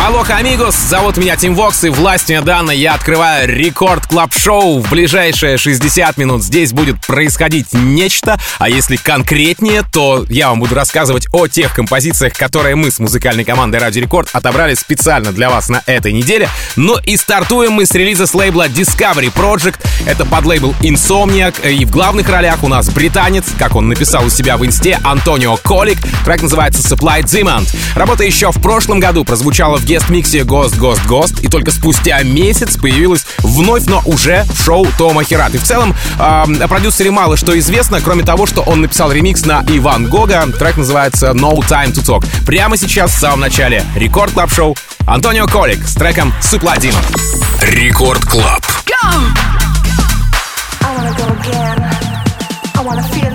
Алоха, амигос! Зовут меня Tim Vox, и властью данной я открываю Record Club Show В ближайшие 60 минут здесь будет происходить нечто, а если конкретнее, то я вам буду рассказывать о тех композициях, которые мы с музыкальной командой Радио Рекорд отобрали специально для вас на этой неделе. Ну и стартуем мы с релиза с лейбла Discovery Project. Это под лейбл Insomniac, и в главных ролях у нас британец, как он написал у себя в инсте, Антонио Колик. Трек называется Supply Demand. Работа еще в прошлом году прозвучала в guest-миксе Ghost, Ghost, Ghost, и только спустя месяц появилась вновь, но уже в шоу Тома Херат. И в целом э, о продюсере мало что известно, кроме того, что он написал ремикс на Иван Гога. Трек называется No Time to Talk. Прямо сейчас, в самом начале, Record Club Show Антонио Колик с треком Суплатино. Рекорд Клаб. feel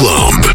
Club.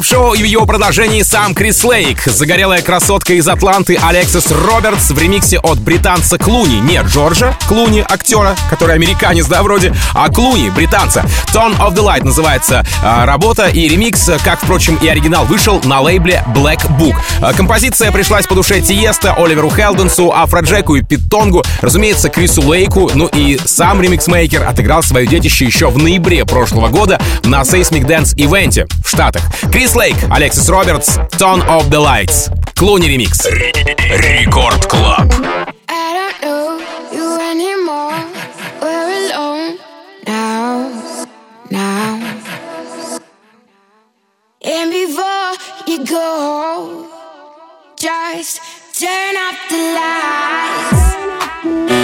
Это Record Club Show и в его продолжении сам Крис Лейк. Загорелая красотка из Атланты Алексис Робертс в ремиксе от британца Клуни. Не Джорджа Клуни, актера, который американец, да, вроде, а Клуни, британца. Turn Off the Lights называется э, работа и ремикс, как, впрочем, и оригинал, вышел на лейбле Black Book. Э, композиция пришлась по душе Тиеста, Оливеру Хелденсу, Афроджеку и Питу Тонгу, разумеется, Крису Лейку, ну и сам ремиксмейкер отыграл свое детище еще в ноябре прошлого года на Seismic Dance Event е в Штатах. Крис Лейк, Алексис Робертс, Tone of the Lights. Клуни ремикс. Рекорд Клаб. And before you go, just turn off the lights.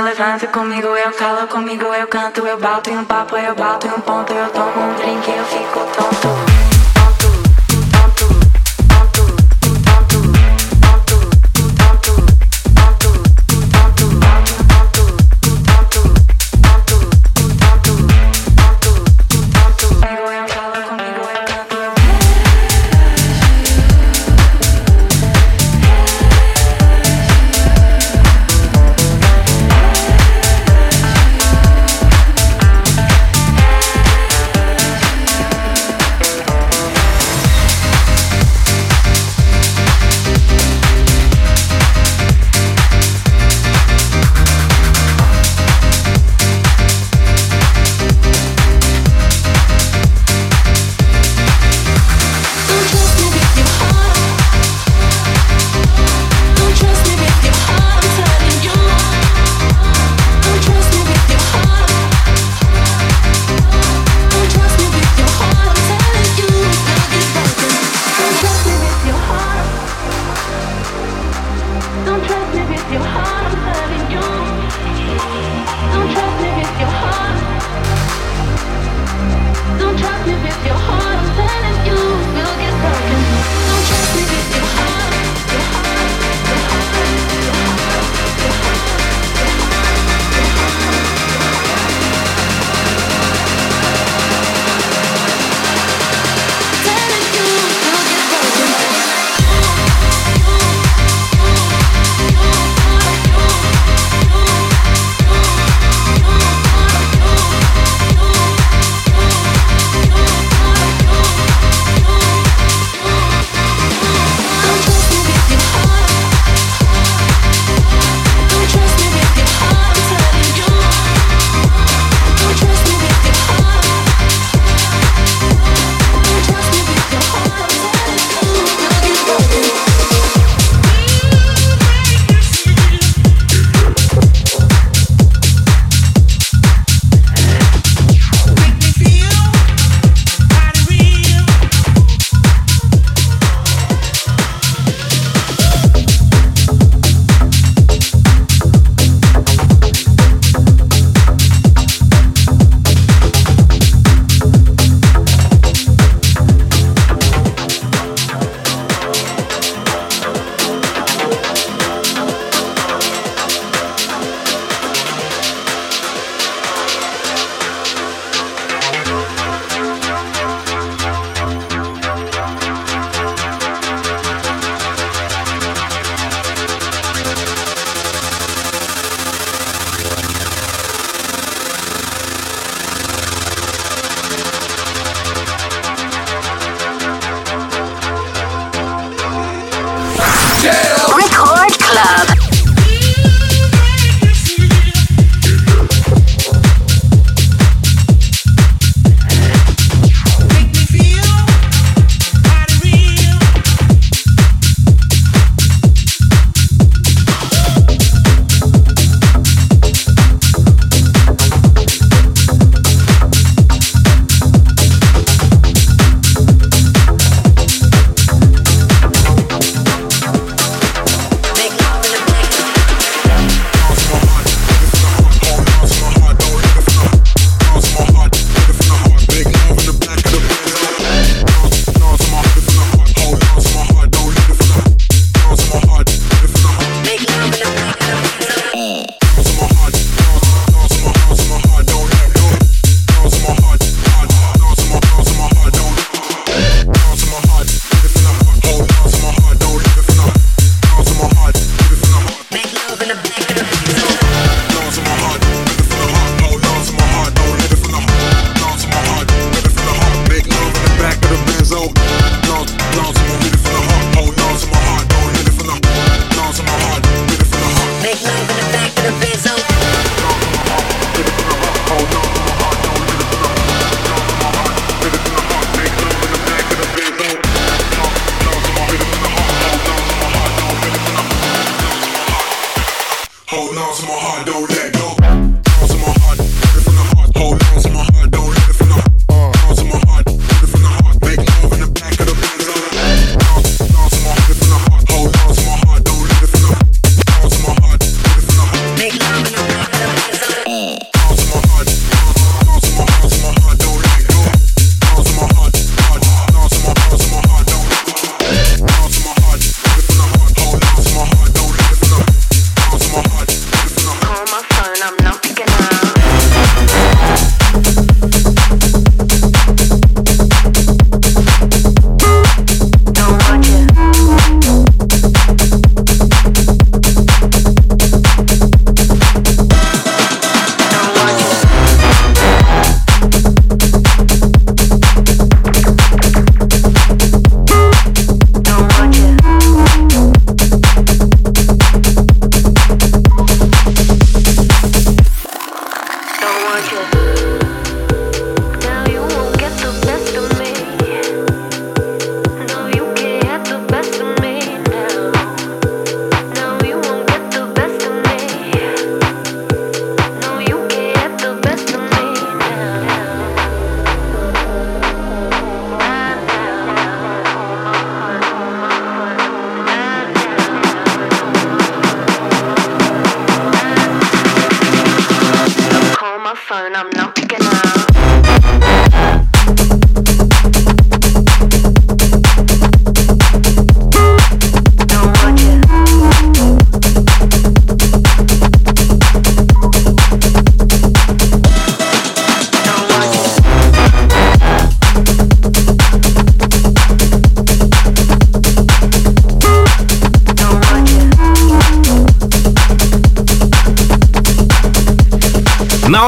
Levanta comigo, eu calo comigo, eu canto, eu bato em um papo, eu bato em um ponto, eu tomo um drink, eu fico tonto.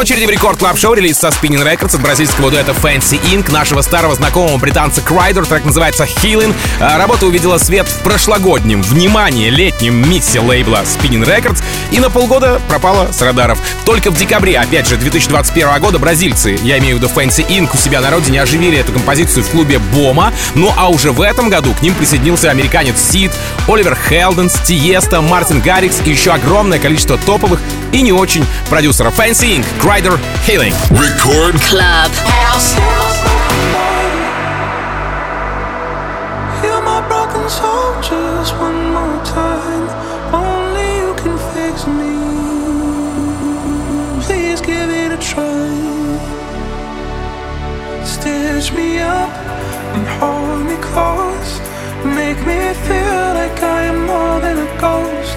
Очереди в Record Club Show релиз со Spinning Records от бразильского дуэта Fancy Inc. нашего старого знакомого британца Kryder. Трек называется Healing. А, работа увидела свет в прошлогоднем, внимание, летнем миксе лейбла Spinning Records и на полгода пропала с радаров. Только в декабре, опять же, 2021 года бразильцы, я имею в виду Fancy Inc. у себя на родине оживили эту композицию в клубе Бома. Ну а уже в этом году к ним присоединился американец Сид, Оливер Хелденс, Тиеста, Мартин Гаррикс и еще огромное количество топовых и не очень продюсеров. Fancy Inc. Rider Healing. Record Club. Heal my broken soul just one more time. Only you can fix me. Please give it a try. Stitch me up and hold me close. Make me feel like I am more than a ghost.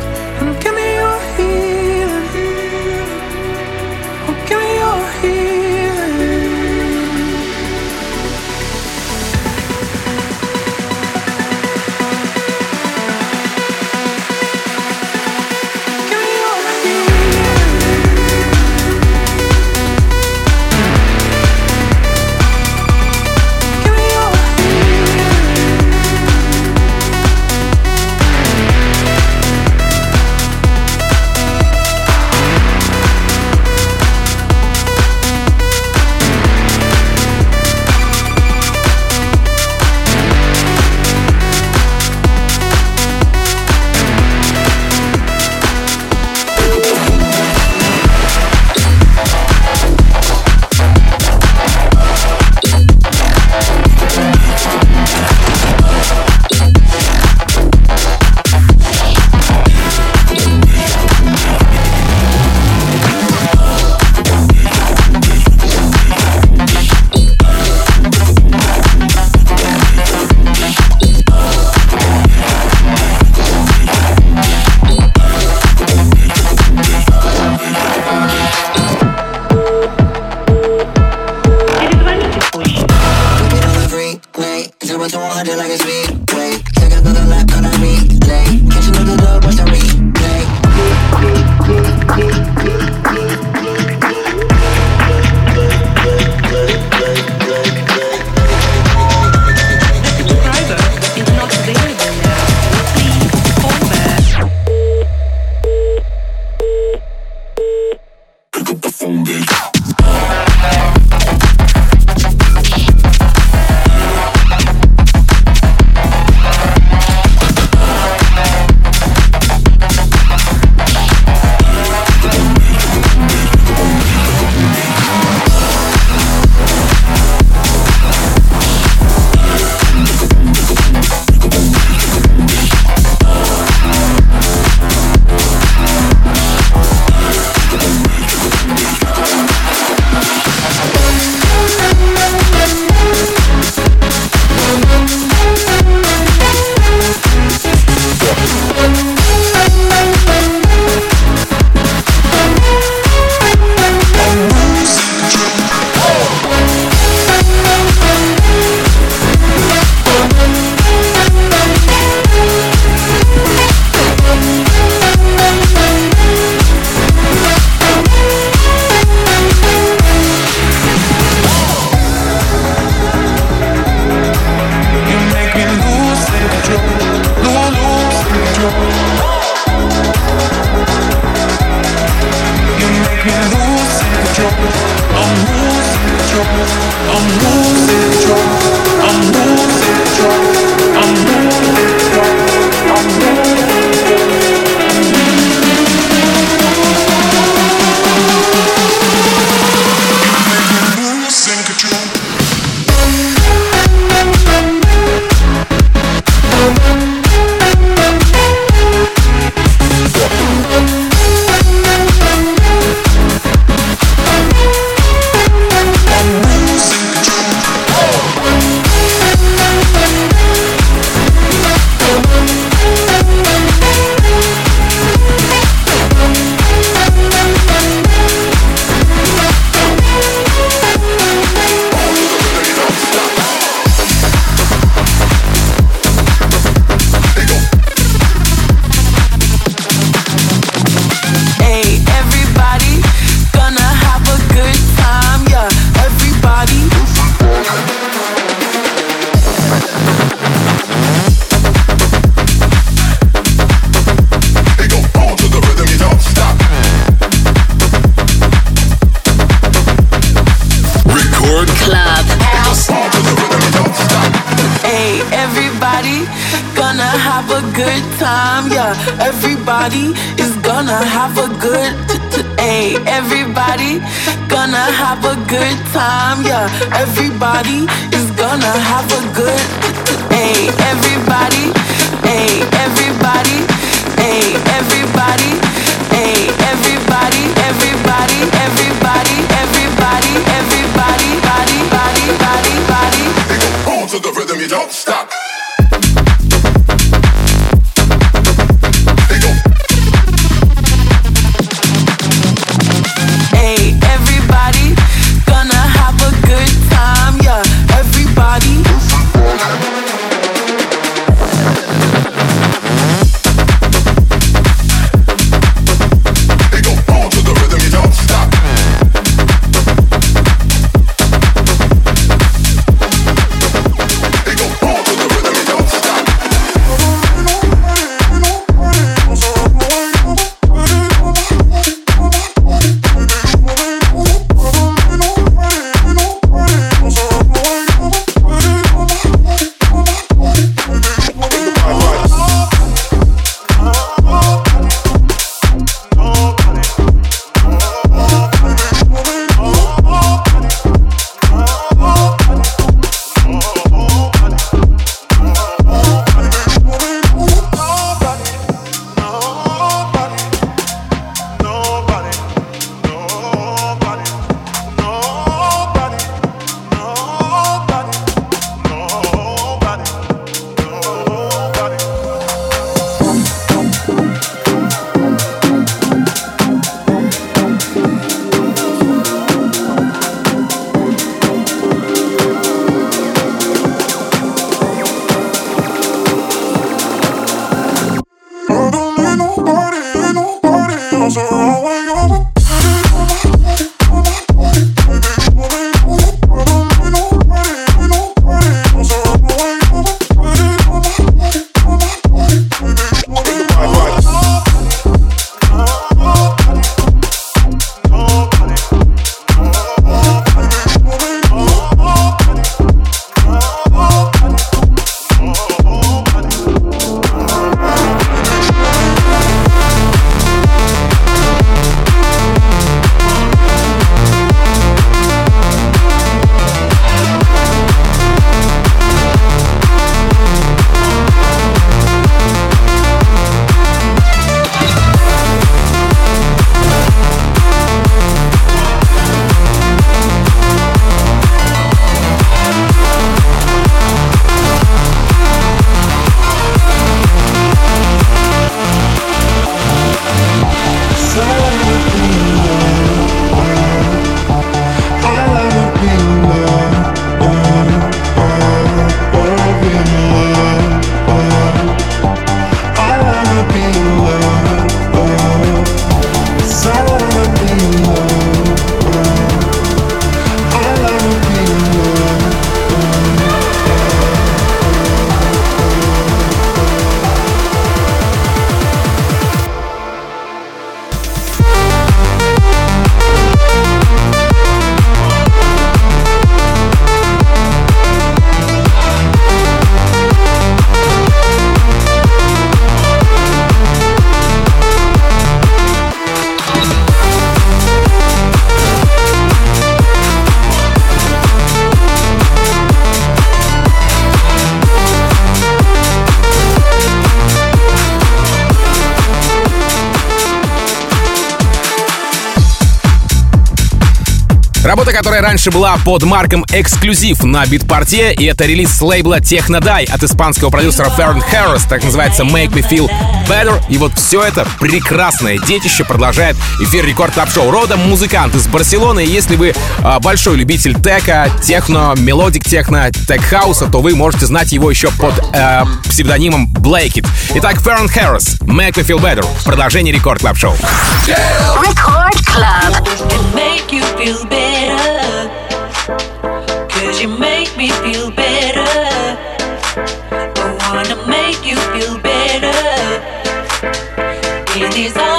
going 200 like it's me. Раньше была под марком «Эксклюзив» на битпорте, и это релиз с лейбла Technoдай от испанского продюсера Ферн Харрис, так называется «Make Me Feel Better». И вот все это прекрасное детище продолжает эфир Record Club Show. Родом музыкант из Барселоны, и если вы э, большой любитель тека, техно, melodic techno, tech house а, то вы можете знать его еще под э, псевдонимом It. Итак, Ферн Харрис, «Make Me Feel Better» в продолжении Record Club Show. Record Club. make you feel better. You make me feel better. I wanna make you feel better. In these arms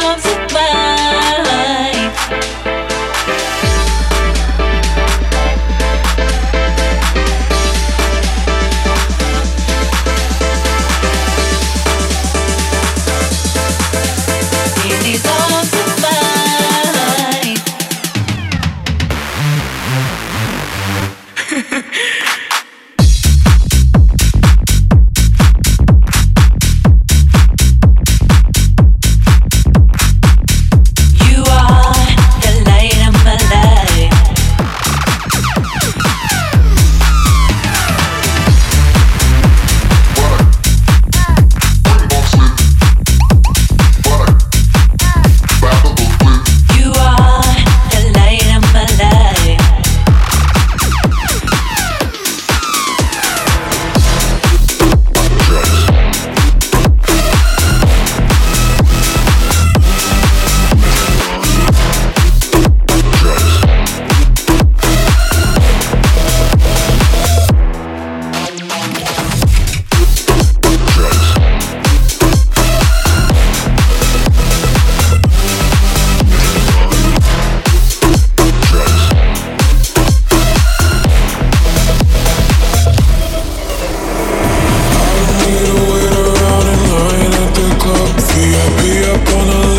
up on the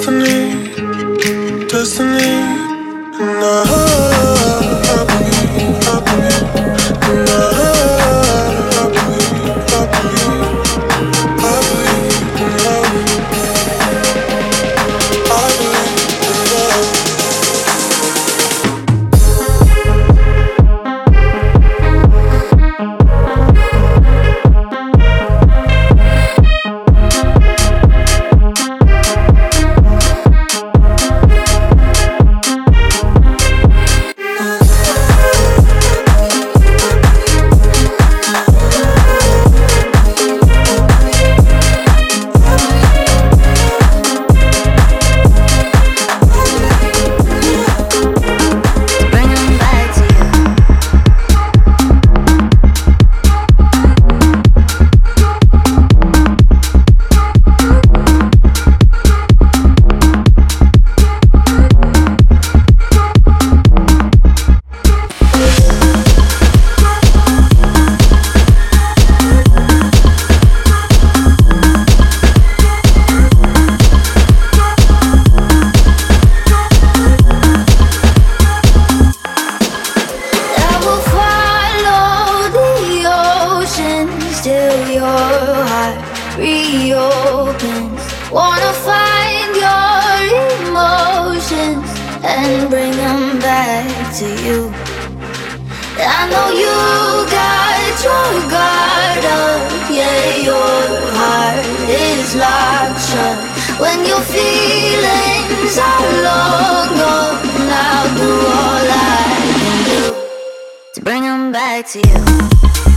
destiny, destiny. till your heart reopens. Wanna find your emotions and bring them back to you. I know you got your guard up, yeah, your heart is locked shut. When your feelings are long gone, I'll do all I can do to bring them back to you.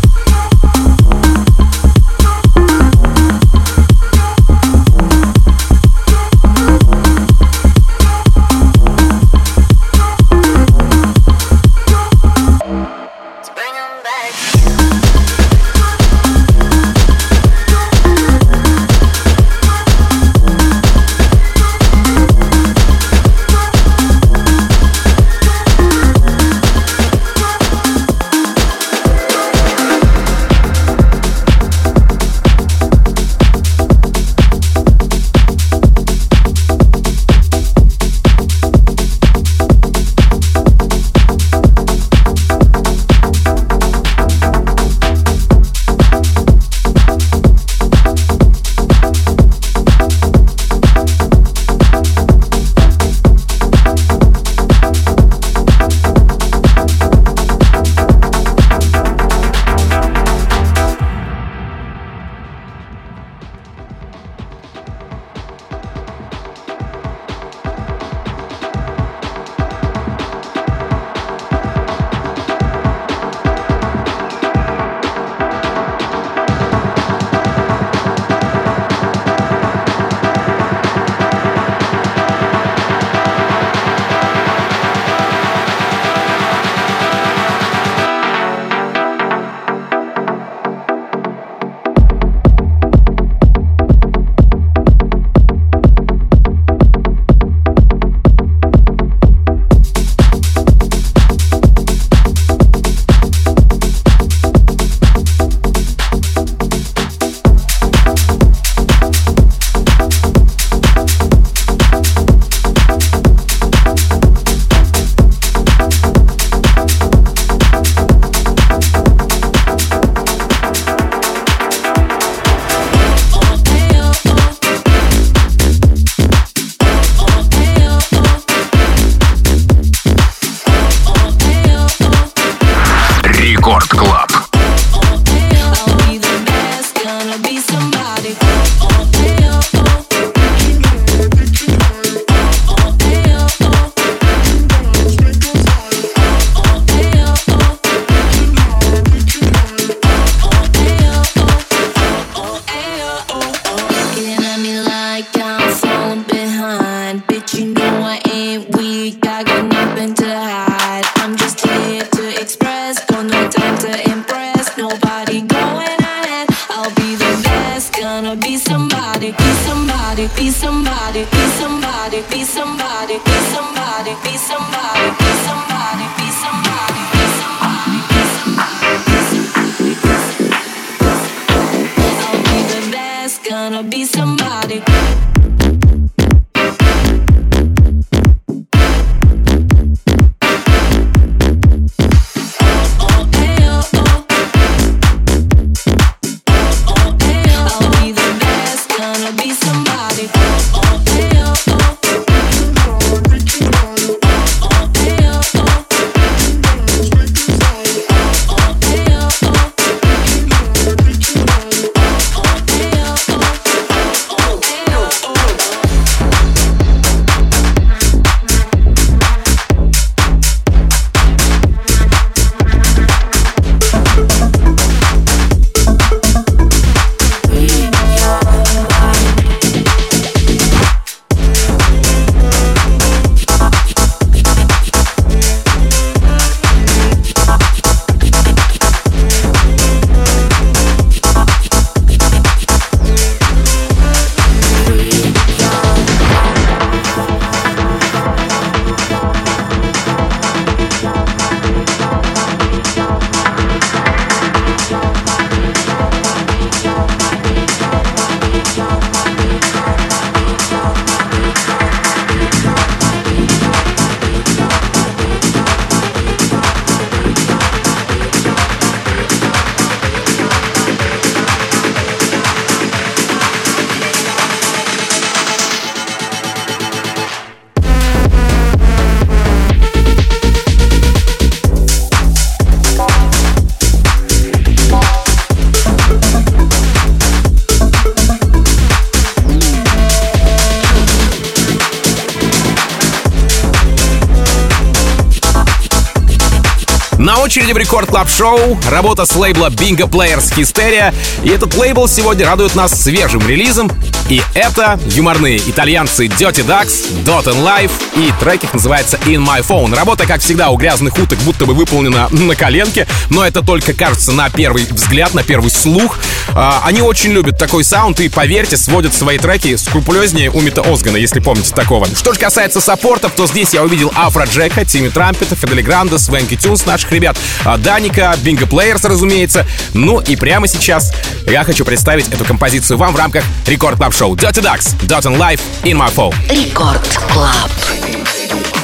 В Record Club Show работа с лейбла Bingo Players Hysteria. И этот лейбл сегодня радует нас свежим релизом. И это юморные итальянцы Dirty Ducks, Dirt and Life. И трек их называется In My Phone. Работа, как всегда, у грязных уток будто бы выполнена на коленке. Но это только кажется на первый взгляд, на первый слух. А, они очень любят такой саунд и, поверьте, сводят свои треки скрупулезнее у Мита Озгана, если помните такого. Что же касается support ов, то здесь я увидел Афро Джека, Тимми Трампета, Федде Ле Гранда, Swanky Tunes наших ребят, а, Даника, Bingo Players, разумеется. Ну и прямо сейчас я хочу представить эту композицию вам в рамках Рекорд Клаб Dirty Ducks, Dot and Life, In My Phone. Рекорд Клаб.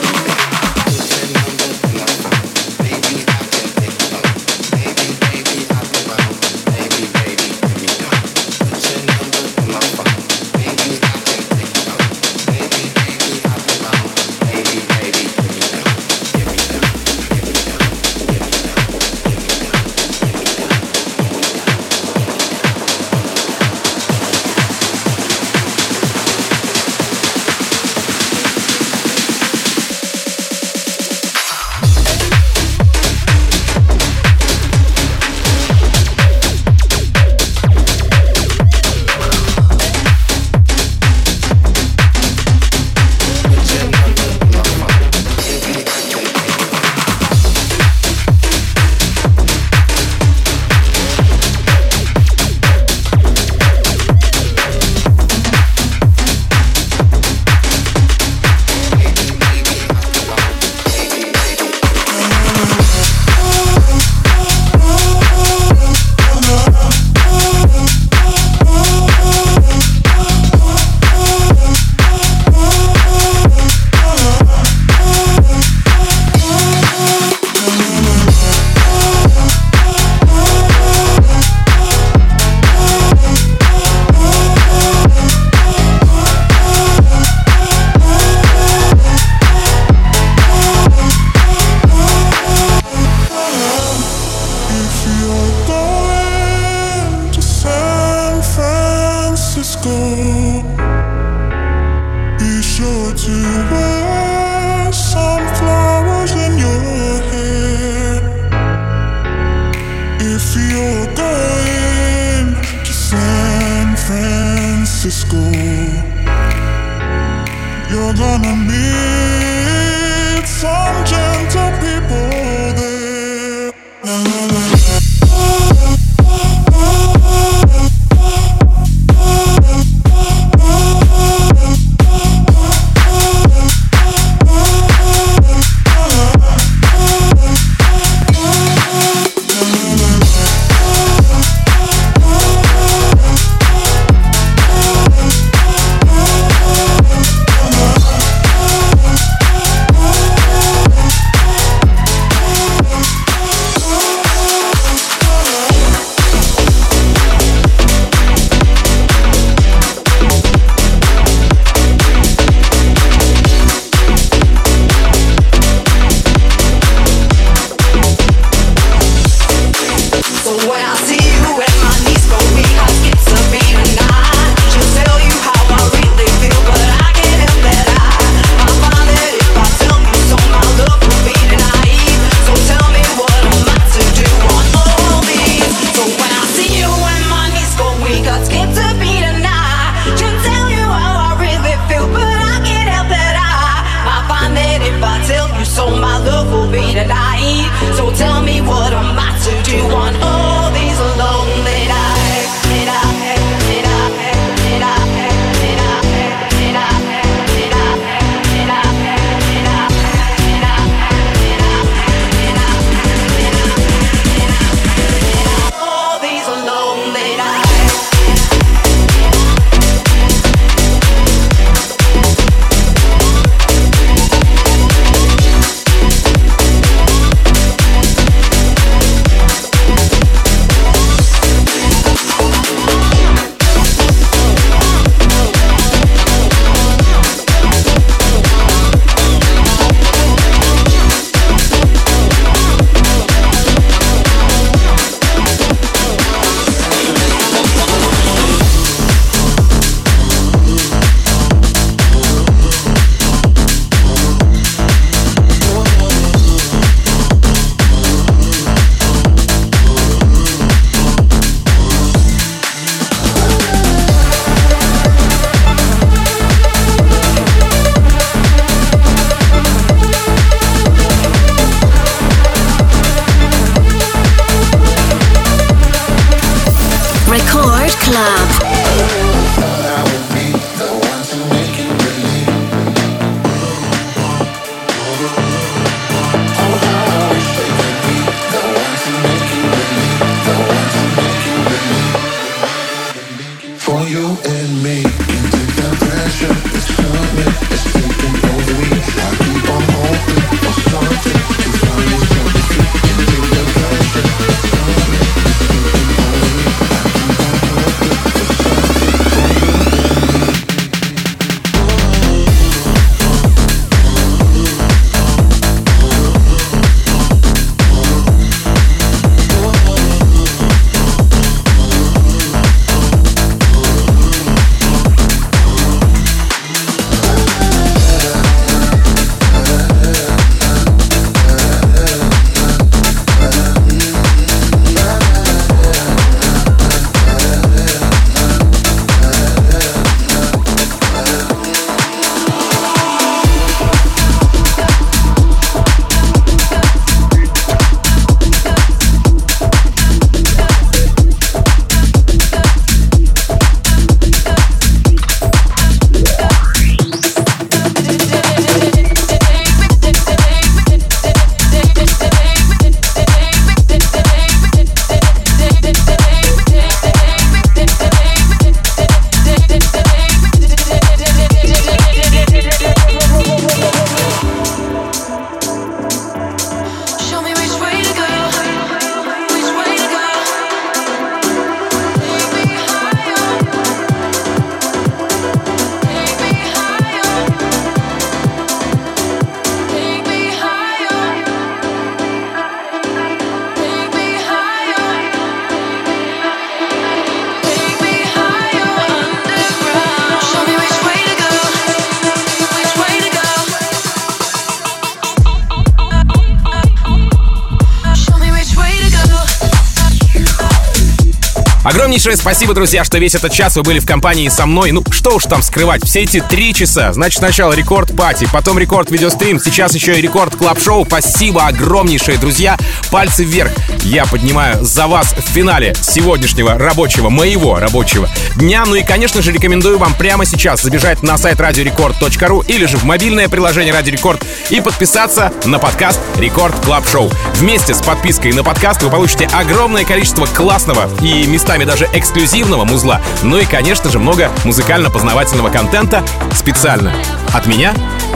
Огромнейшее спасибо, друзья, что весь этот час вы были в компании со мной. Ну, что уж там скрывать, все эти три часа. Значит, сначала Record Party, потом рекорд видеострим, сейчас еще и Record Club Show. Спасибо огромнейшее, друзья. Пальцы вверх. Я поднимаю за вас в финале сегодняшнего рабочего, моего рабочего дня. Ну и, конечно же, рекомендую вам прямо сейчас забежать на сайт radiorecord.ru или же в мобильное приложение Радио Рекорд и подписаться на подкаст Record Club Show. Вместе с подпиской на подкаст вы получите огромное количество классного и местами даже эксклюзивного музла. Ну и, конечно же, много музыкально-познавательного контента специально от меня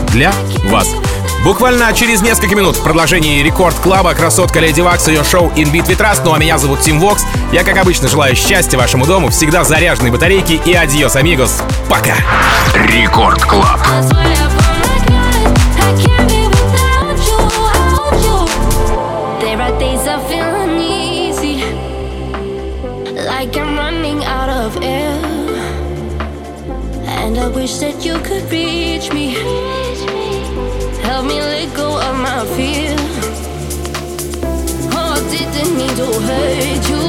для вас. Буквально через несколько минут в продолжении Record Club а красотка Lady Waks ее шоу In Beat We Trust. Ну а меня зовут Тим Вокс. Я, как обычно, желаю счастья вашему дому, всегда заряженной батарейки и adiós, amigos. Пока. Record Club. Wish that you could reach me, help me let go of my fear. Oh, I didn't mean to hurt you.